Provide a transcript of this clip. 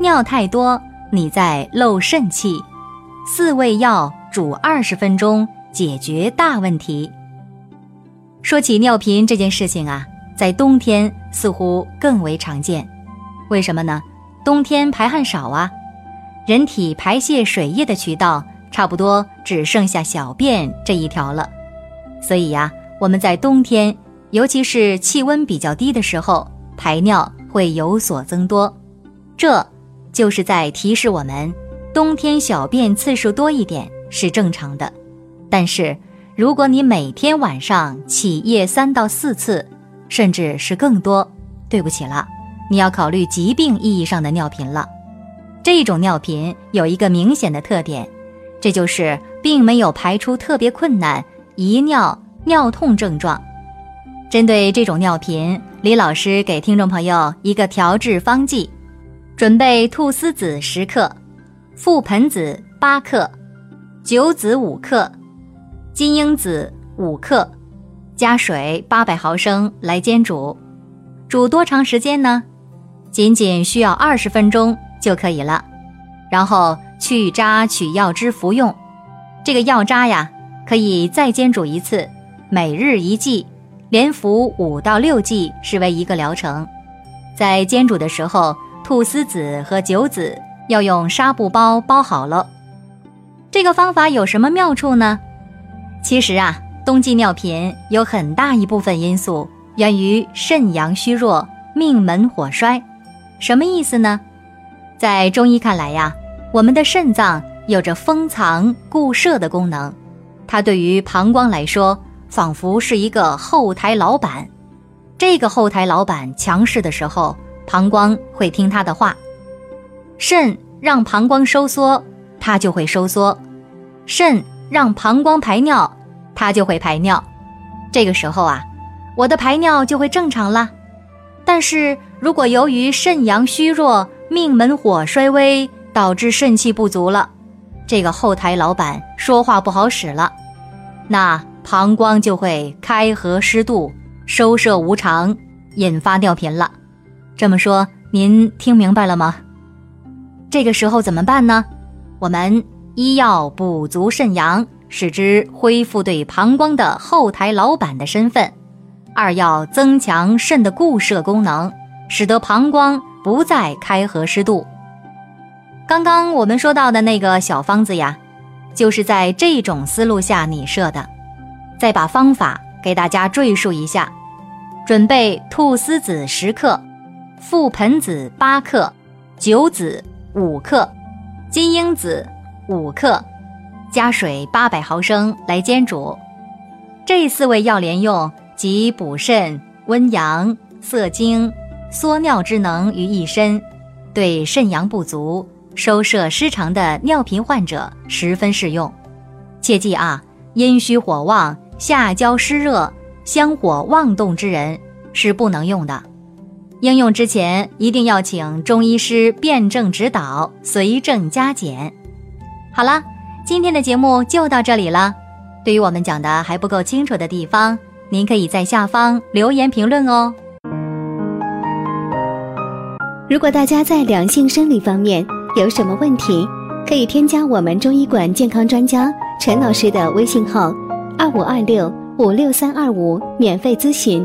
尿太多你在漏肾气，四味药煮二十分钟解决大问题。说起尿频这件事情啊，在冬天似乎更为常见，为什么呢？冬天排汗少啊，人体排泄水液的渠道差不多只剩下小便这一条了，所以呀，我们在冬天，尤其是气温比较低的时候排尿。会有所增多，这就是在提示我们，冬天小便次数多一点是正常的。但是，如果你每天晚上起夜三到四次，甚至是更多，对不起了，你要考虑疾病意义上的尿频了。这种尿频有一个明显的特点，这就是并没有排出特别困难、遗尿、尿痛症状。针对这种尿频，李老师给听众朋友一个调制方剂：准备菟丝子十克、覆盆子八克、九子五克、金樱子五克，加水八百毫升来煎煮。煮多长时间呢？仅仅需要二十分钟就可以了。然后去渣取药汁服用。这个药渣呀，可以再煎煮一次，每日一剂。连服五到六剂是为一个疗程，在煎煮的时候，菟丝子和酒子要用纱布包包好了。这个方法有什么妙处呢？其实啊，冬季尿频有很大一部分因素源于肾阳虚弱、命门火衰。什么意思呢？在中医看来呀，我们的肾脏有着封藏固摄的功能，它对于膀胱来说。仿佛是一个后台老板，这个后台老板强势的时候，膀胱会听他的话。肾让膀胱收缩，它就会收缩；肾让膀胱排尿，它就会排尿。这个时候啊，我的排尿就会正常了。但是如果由于肾阳虚弱、命门火衰微，导致肾气不足了，这个后台老板说话不好使了，那。膀胱就会开合失度，收摄无常，引发尿频了。这么说，您听明白了吗？这个时候怎么办呢？我们一要补足肾阳，使之恢复对膀胱的后台老板的身份；二要增强肾的固摄功能，使得膀胱不再开合失度。刚刚我们说到的那个小方子呀，就是在这种思路下拟设的。再把方法给大家赘述一下：准备菟丝子十克，覆盆子八克，九子五克，金樱子五克，加水八百毫升来煎煮。这四味药连用，集补肾、温阳、涩精、缩尿之能于一身，对肾阳不足、收摄失常的尿频患者十分适用。切记啊，阴虚火旺。下焦湿热、香火妄动之人是不能用的。应用之前一定要请中医师辩证指导，随症加减。好了，今天的节目就到这里了。对于我们讲的还不够清楚的地方，您可以在下方留言评论哦。如果大家在两性生理方面有什么问题，可以添加我们中医馆健康专家陈老师的微信号。二五二六五六三二五，免费咨询。